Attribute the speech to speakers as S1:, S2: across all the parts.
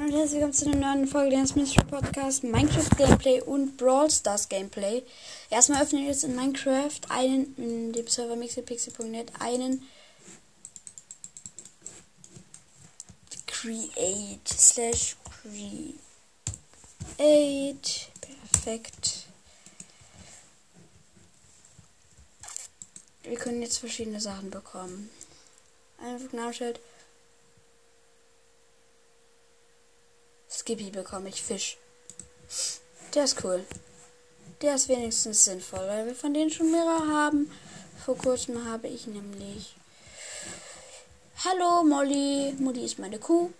S1: Und herzlich willkommen zu einer neuen Folge des Mystery Podcast Minecraft Gameplay und Brawl Stars Gameplay. Erstmal öffnen wir jetzt in Minecraft einen, in dem Server mixelpixel.net einen Create slash Create. Perfekt. Wir können jetzt verschiedene Sachen bekommen. Einfach Namensschild. Skippy bekomme ich Fisch. Der ist cool. Der ist wenigstens sinnvoll, weil wir von denen schon mehrere haben. Vor kurzem habe ich nämlich. Hallo Molly. Molly ist meine Kuh.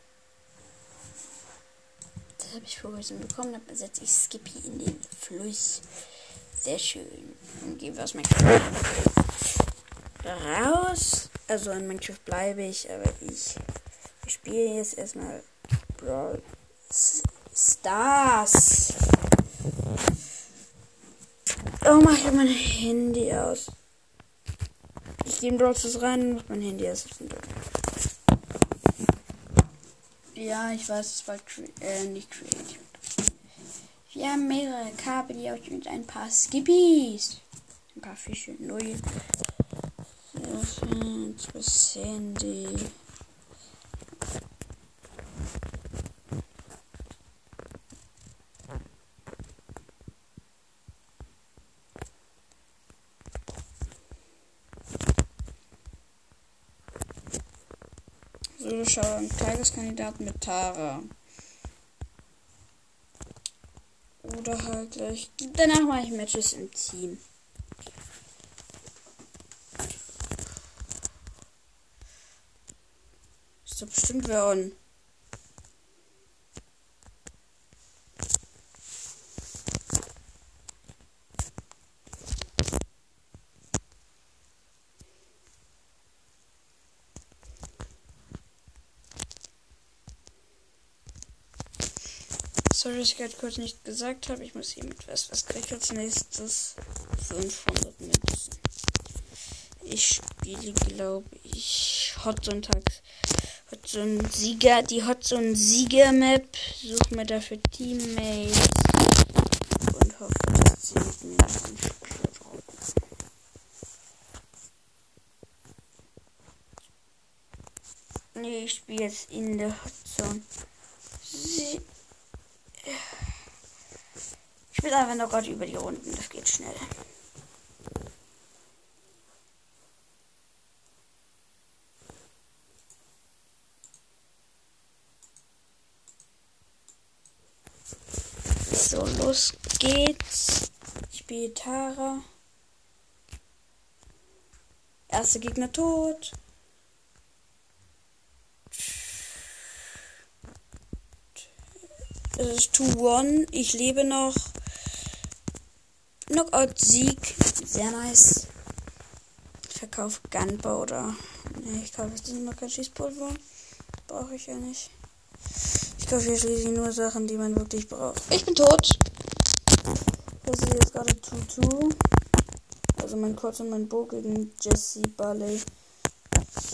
S1: Das habe ich vor kurzem bekommen. Dann setze ich Skippy in den Fluss. Sehr schön. Und gebe was mein raus. Also in Minecraft bleibe ich, aber ich spiele jetzt erstmal Brawl Stars. Oh, mach ich mein Handy aus. Ich gehe in Brawl rein und mach mein Handy aus. Ja, ich weiß, es war äh, nicht creative. Wir haben mehrere Kabel, auch mit ein paar Skippies. Ein paar Fische. Null. Sehr schön. Das Handy. So, schauen. Tageskandidaten mit Tara. Oder halt gleich. Danach mache ich Matches im Team. Ist doch bestimmt wer on. Sorry, dass ich gerade kurz nicht gesagt habe. Ich muss hier mit was. Was kriege ich als nächstes? 500 Münzen. Ich spiele, glaube ich, Hot Sonntag. Hot Son Sieger, die Hot Son Sieger Map. Suche mir dafür Teammates. Und hoffe, dass sie mit mir. Nee, ich spiele jetzt in der Hot Zone. Sie ich spiele einfach nur gerade über die Runden. Das geht schnell. So, los geht's. Ich spiele Tara. Erster Gegner tot. Es ist 2-1. Ich lebe noch. Knockout-Sieg. Sehr nice. Ich verkaufe Gunpowder. Ne, ich kaufe jetzt immer kein Schießpulver. Brauche ich ja nicht. Ich kaufe hier schließlich nur Sachen, die man wirklich braucht. Ich bin tot. Das ist jetzt gerade 2-2. Also mein Kurz und mein Bo gegen Jesse Barley.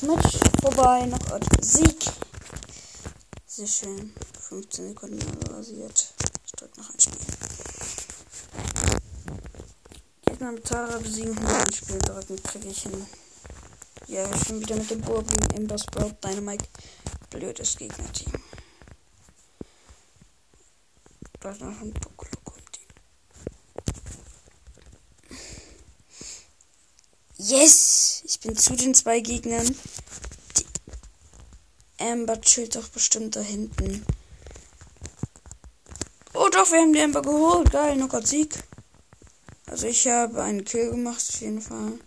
S1: Match vorbei. Knockout-Sieg. Sehr schön. 15 Sekunden rasiert. Ich drück noch ein Spiel. Gegner mit Tara besiegen und Spiel drücken, kriege ich hin. Ja, ich bin wieder mit dem Burgen Ember Sprout Dynamite. Blödes Gegnerteam. Da ist noch ein Pokoloko im Team. Yes! Ich bin zu den zwei Gegnern. Die Amber chillt doch bestimmt da hinten. Oh doch, wir haben die Amber geholt. Geil, Knockout Sieg. Also ich habe einen Kill gemacht, auf jeden Fall.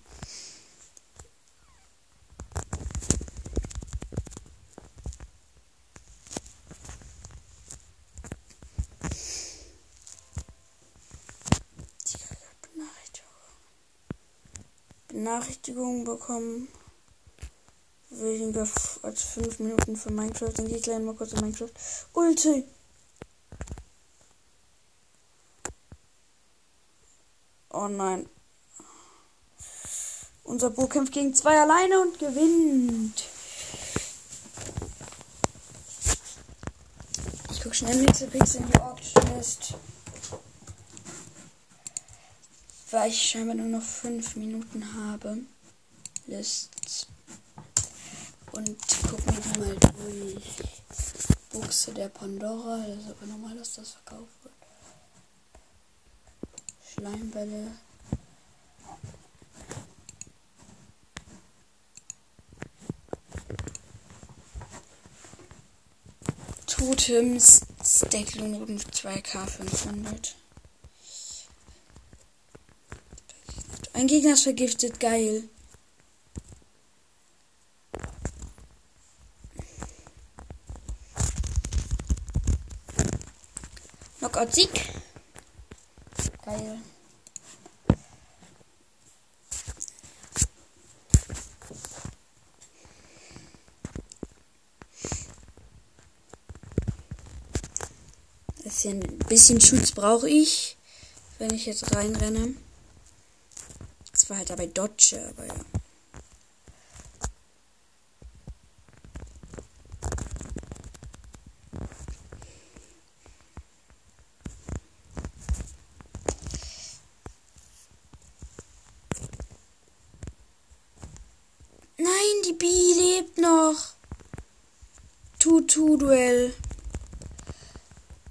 S1: Benachrichtigung bekommen. Weniger als 5 Minuten für Minecraft. Dann gehe ich gleich mal kurz in Minecraft. Ulti! Nein. Unser Bo kämpft gegen zwei alleine und gewinnt. guck schnell nächste Pixel in die Org-List. Weil ich scheinbar nur noch 5 Minuten habe. Lists. Und gucken wir mal durch. Buchse der Pandora. Das ist aber normal, dass das verkauft. Schleimbälle. Totems Stack Lohnrücken 2K 500. Ein Gegner ist vergiftet, geil. Knockout-Sieg. Geil. Bisschen, bisschen Schutz brauche ich, wenn ich jetzt reinrenne. Das war halt dabei Dodge, aber ja. Nein, die Bi lebt noch. Tutu-Duell.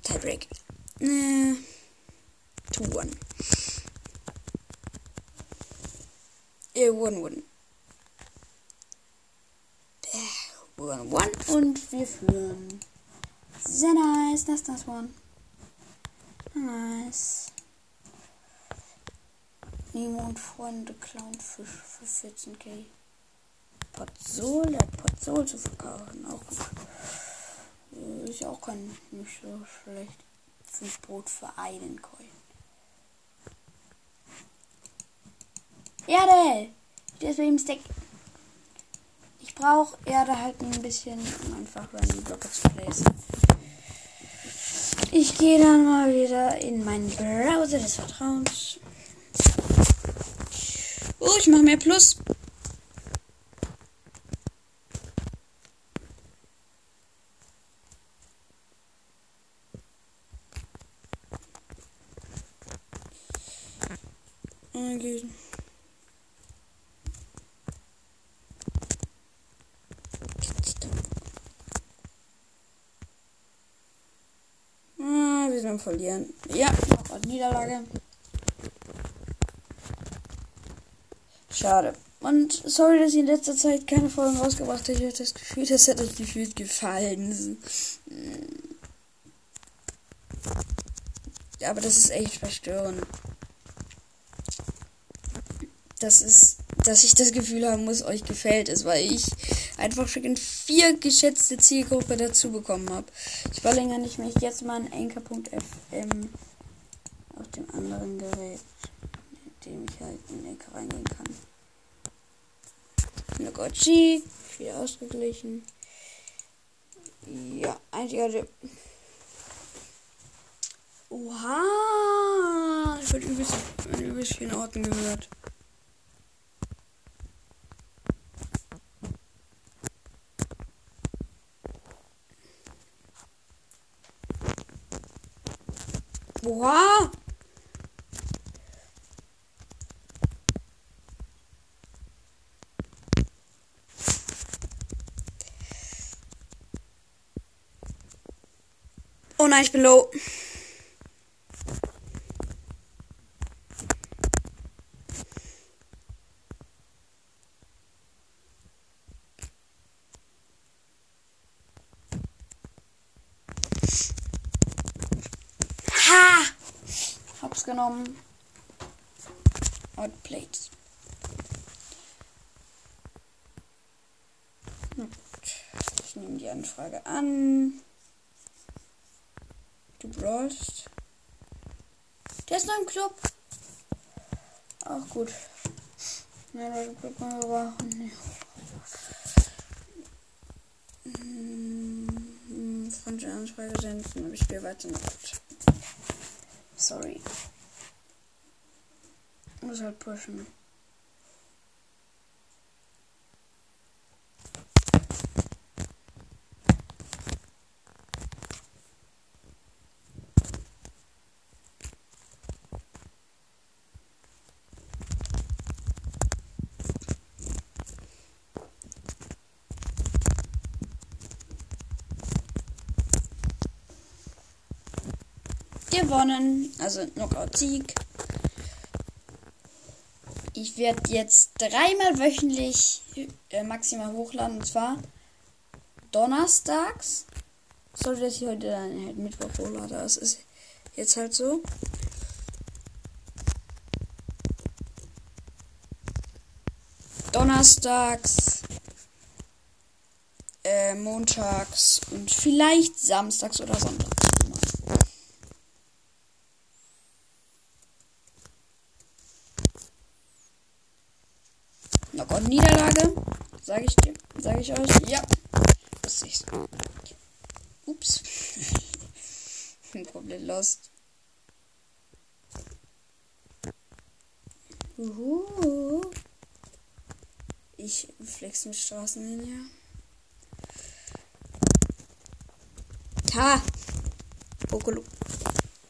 S1: Tiebreak. Äh, 2-1. Äh, 1-1. 1-1 und wir führen. Sehr nice. Das ist das One. Nice. Nemo und Freunde Clownfisch für 14k. Potzol, der Potzol zu verkaufen. Auch gut. Äh, Ist ja auch kein nicht so schlecht. Fünf Brot für einen Coin. Erde! Ihm Stack. Ich brauche Erde halt ein bisschen, um einfach random Blöcke zu placen. Ich gehe dann mal wieder in meinen Browser des Vertrauens. Oh, ich mache mehr Plus. Eingießen. Ah, wir sind Verlieren. Ja, noch Niederlage. Schade. Und sorry, dass ich in letzter Zeit keine Folgen rausgebracht habe. Ich habe das Gefühl, das hat euch gefühlt gefallen. Aber das ist echt verstörend. Das ist, dass ich das Gefühl haben muss, euch gefällt es, weil ich einfach schon vier geschätzte Zielgruppe dazu bekommen habe. Ich verlängere nicht mich jetzt mal an Anchor.fm auf dem anderen Gerät, mit dem ich halt in Anchor reingehen kann. Nogochi, wieder ausgeglichen. Ja, einziger. Oha! Ich wird übelst, in übelst vielen Orten gehört. Oha! Oh nein, ich bin low. Ha! Genommen. Outplayed. Gut. Ich nehme die Anfrage an. Du brawlst. Der ist noch im Club. Auch gut. Ja, Leute, Club mal brauchen. Nee. Hm, Freundliche Anfrage senden, aber ich spiele weiter noch gut. Sorry muss halt pushen. gewonnen. Also Knockout-Sieg. Ich werde jetzt dreimal wöchentlich äh, maximal hochladen. Und zwar donnerstags. Sollte ich heute dann halt Mittwoch hochladen. Das ist jetzt halt so. Donnerstags, äh, montags und vielleicht samstags oder sonntags. Na Gott, Niederlage. Sage ich dir, sage ich euch. Ja. Das ist Ups. Bin komplett lost. Uhu. Ich flex mit Straßenlinie. Ha! Poco,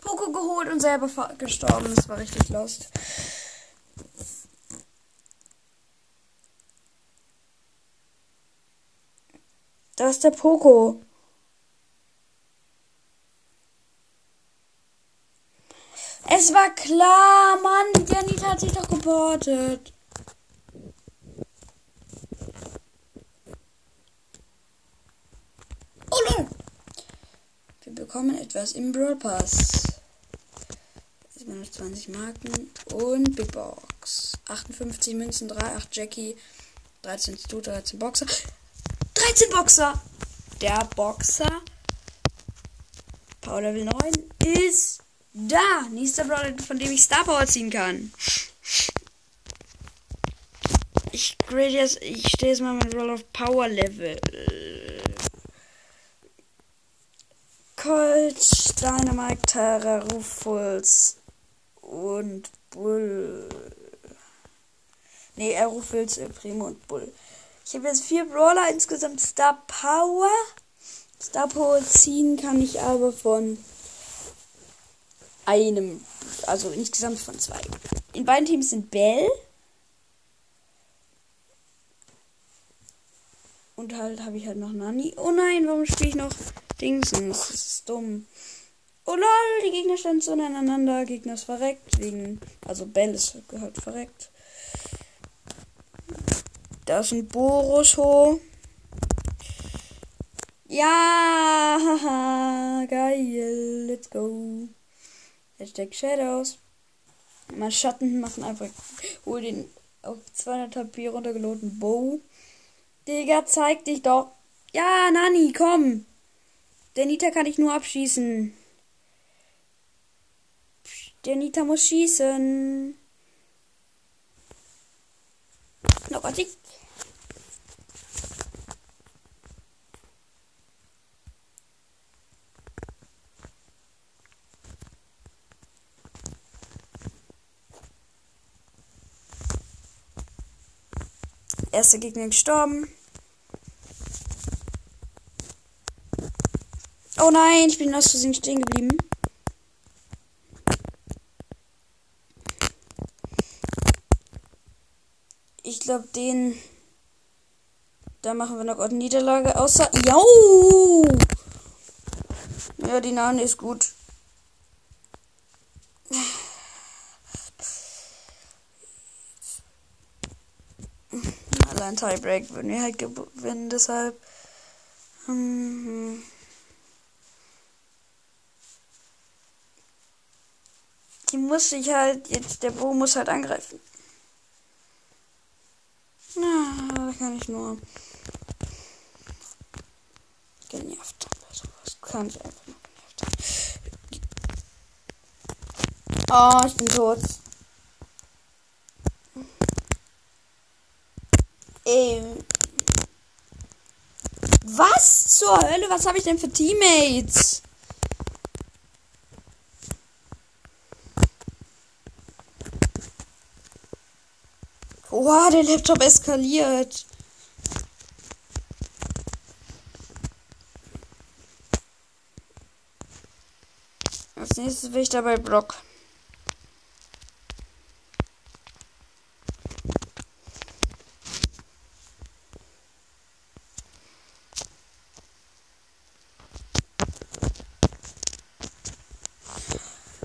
S1: Poco geholt und selber gestorben. Das war richtig lost. Da ist der Poco. Es war klar, Mann. Janita hat sich doch geportet. Oh lol. Wir bekommen etwas im Brawl Pass. Jetzt noch 20 Marken und Big Box. 58 Münzen, 3, 8 Jackie, 13 Stu, 13 Boxer. 13 Boxer! Der Boxer Power Level 9 ist da. Nächster Brawler, von dem ich Star Power ziehen kann. Ich grade jetzt, ich stehe jetzt mal mit Roll of Power Level. Colt, Dynamite, Tara, Rufus und Bull. Ne, er Rufus, Primo und Bull. Ich habe jetzt vier Brawler, insgesamt Star Power. Star Power ziehen kann ich aber von einem, also insgesamt von zwei. In beiden Teams sind Bell. Und halt habe ich halt noch Nani. Oh nein, warum spiele ich noch Dingsens? Das ist dumm. Oh lol, die Gegner standen so aneinander. Gegner ist verreckt. Wegen. Also Bell ist halt verreckt. Da ist ein Borusso. Ja, haha, geil. Let's go. Hashtag Shadows. Mein Schatten machen einfach. Hol den auf 200 HP runtergeladenen Bow. Digga, zeig dich doch. Ja, Nani, komm. Der Nita kann ich nur abschießen. Der Nita muss schießen. Oh Gott, ich Erster Gegner gestorben. Oh nein, ich bin aus Versehen stehen geblieben. Ich glaube, den. Da machen wir noch eine Niederlage. Außer. Jo! Ja, die Nane ist gut. Allein Tiebreak würden wir halt gewinnen, deshalb. Hm, die muss sich halt, jetzt der Bo muss halt angreifen. Nur genervt haben. Was kann ich einfach nur genervt. Oh, ich bin tot. Ey. Was zur Hölle? Was habe ich denn für Teammates? Wow, der Laptop eskaliert. Nächstes will ich dabei Block.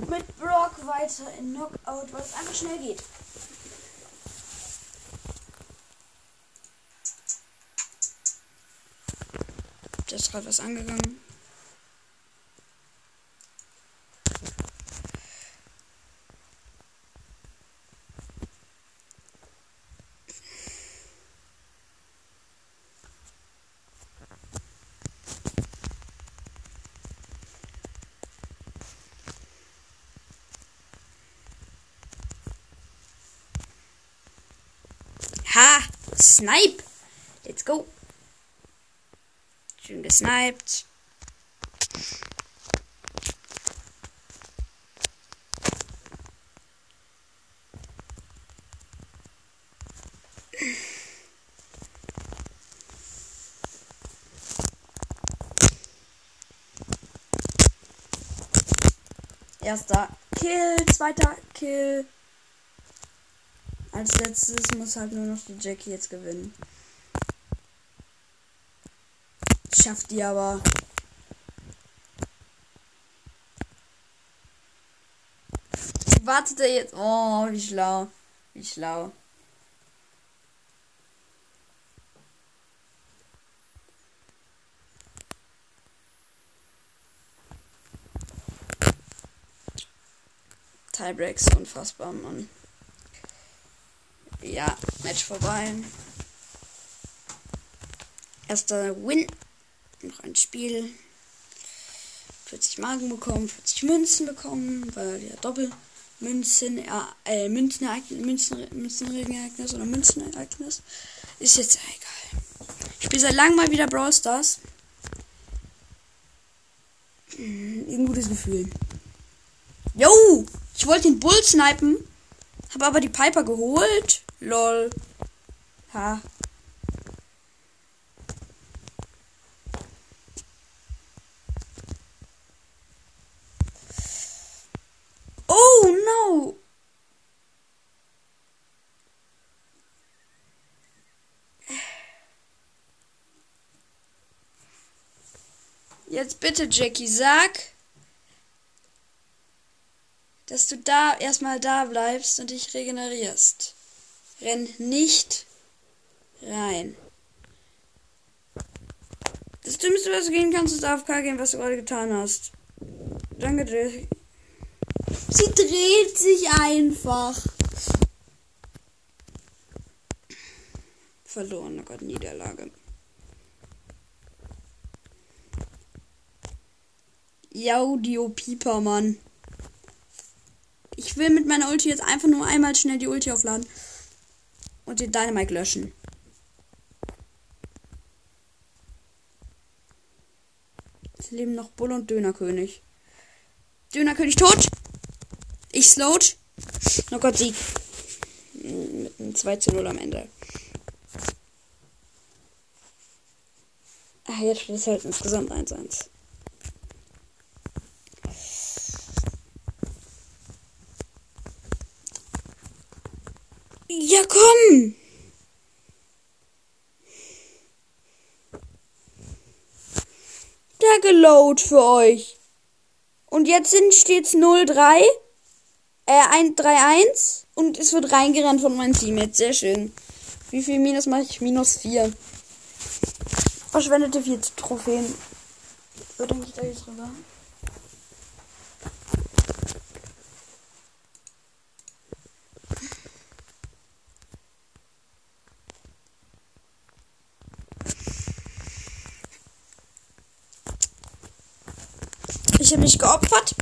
S1: mit Brock weiter in Knockout, weil es einfach schnell geht. Da ist gerade was angegangen. Ha! Snipe! Let's go! Schön gesniped. Erster Kill, zweiter Kill. Als letztes muss halt nur noch die Jackie jetzt gewinnen. Schafft die aber. Wartet er jetzt? Oh, wie schlau. Wie schlau. Tiebreaks unfassbar, Mann. Ja, Match vorbei. Erster Win. Noch ein Spiel. 40 Marken bekommen, 40 Münzen bekommen, weil ja Doppelmünzen, äh, Münzenereignis, Münzen, Münzenregenereignis oder Münzenereignis. Ist jetzt egal. Ich spiele seit langem mal wieder Brawl Stars. Hm, ein gutes Gefühl. Yo! Ich wollte den Bull snipen, habe aber die Piper geholt. Lol. Ha. Oh no. Jetzt bitte, Jackie, sag, dass du da erstmal da bleibst und dich regenerierst. Renn nicht rein. Das Dümmste, was du gehen kannst, ist AFK gehen, was du gerade getan hast. Danke dir. Sie dreht sich einfach. Verloren, oh Gott, Niederlage. Jaudio Pieper, Mann. Ich will mit meiner Ulti jetzt einfach nur einmal schnell die Ulti aufladen und den Dynamite löschen. Es leben noch Bull und Dönerkönig. Dönerkönig tot. Ich slowed. Oh Gott, Sieg. Mit einem 2 zu 0 am Ende. Ah, jetzt steht es halt insgesamt 1-1. Der geload für euch. Und jetzt sind stets 0-3. Äh, 1-3-1. Und es wird reingerannt von meinem Team jetzt. Sehr schön. Wie viel Minus mache ich? Minus 4. Verschwendete 4 Trophäen. So denke da jetzt drüber. Ich mich geopfert.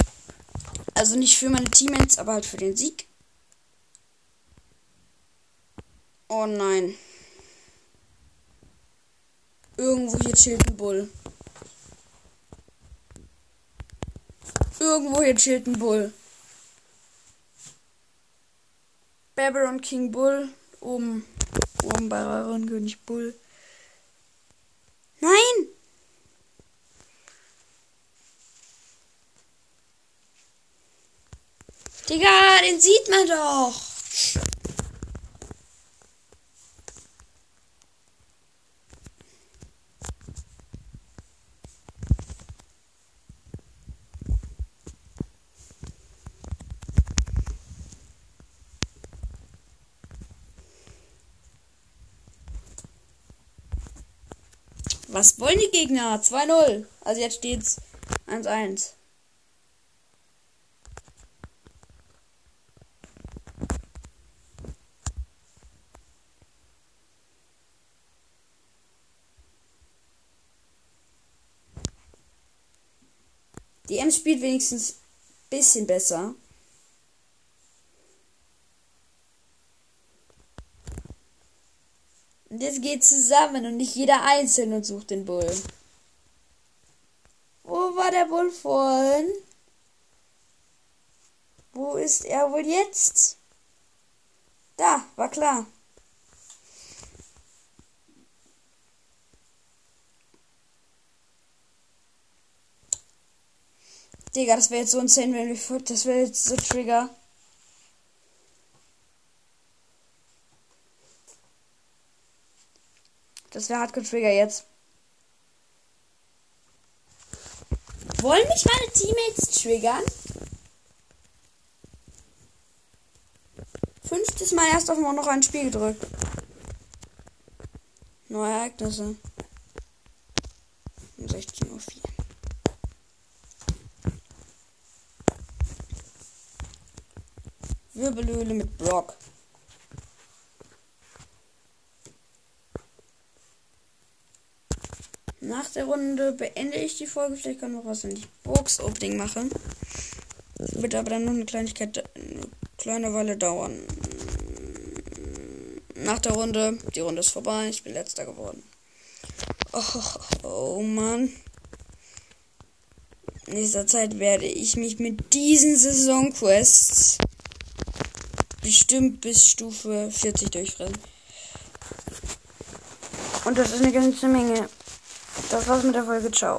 S1: Also nicht für meine Teammates, aber halt für den Sieg. Oh nein. Irgendwo hier chillt ein Bull. Irgendwo hier chillt ein Bull. Baron King Bull. Oben. Oben bei Baron König Bull. Nein! den sieht man doch. Was wollen die Gegner? 2-0. Also jetzt steht's 1-1. Spielt wenigstens ein bisschen besser. Und jetzt geht zusammen und nicht jeder einzeln und sucht den Bull. Wo war der Bull vorhin? Wo ist er wohl jetzt? Da, war klar. Digga, das wäre jetzt so insane, wenn wir. Das wäre jetzt so Trigger. Das wäre Hardcore Trigger jetzt. Wollen mich meine Teammates triggern? Fünftes Mal erst auf noch ein Spiel gedrückt. Neue Ereignisse. 16.04 Uhr. Wirbelöle mit Brock. Nach der Runde beende ich die Folge. Vielleicht kann noch was, wenn ich Box-Opening mache. Wird aber dann noch eine Kleinigkeit, eine kleine Weile dauern. Nach der Runde, die Runde ist vorbei. Ich bin letzter geworden. Oh, oh Mann. In nächster Zeit werde ich mich mit diesen Saisonquests bestimmt bis Stufe 40 durchfressen. Und das ist eine ganze Menge. Das war's mit der Folge. Ciao.